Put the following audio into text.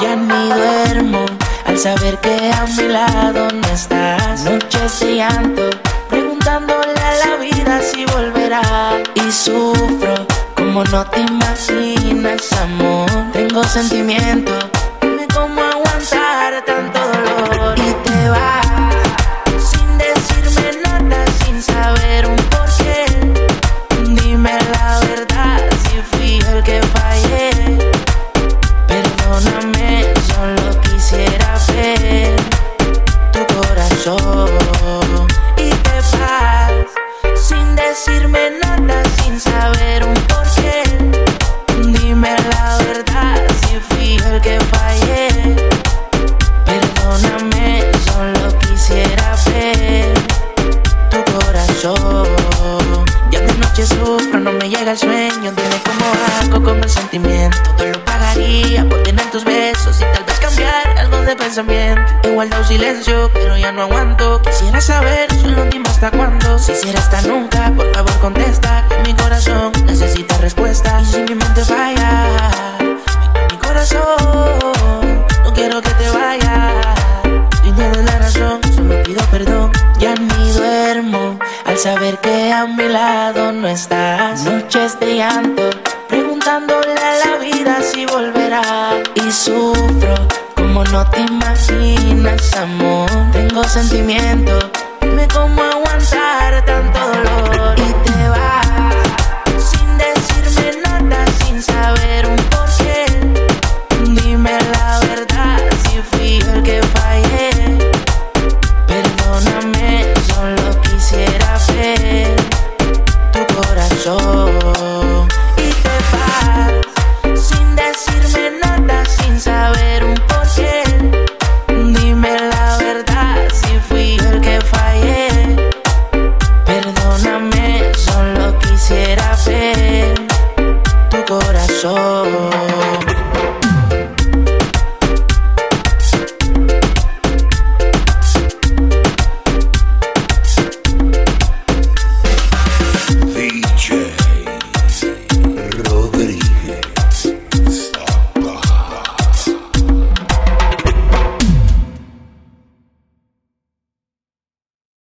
Ya ni duermo al saber que a mi lado no estás. Noches de llanto, preguntándole a la vida si volverá. Y sufro como no te imaginas, amor. Tengo sentimientos decirme nada, sin saber un porqué. Dime la verdad si fui el que fallé. Perdóname, solo quisiera ver tu corazón. Ya de noche sufro, no me llega el sueño. Dime cómo hago con el sentimiento. Todo lo pagaría pensamiento. He guardado silencio, pero ya no aguanto. Quisiera saber, solo dime hasta cuándo. Si será hasta nunca, por favor contesta. Que mi corazón necesita respuesta. Y si mi mente falla, mi corazón. No quiero que te vayas. Si tienes la razón, solo pido perdón. Ya ni duermo al saber que a mi lado no estás. Noches de llanto, preguntándole a la vida si volverá. Y sufro como no te imaginas, amor. Tengo sentimientos, dime cómo aguantar show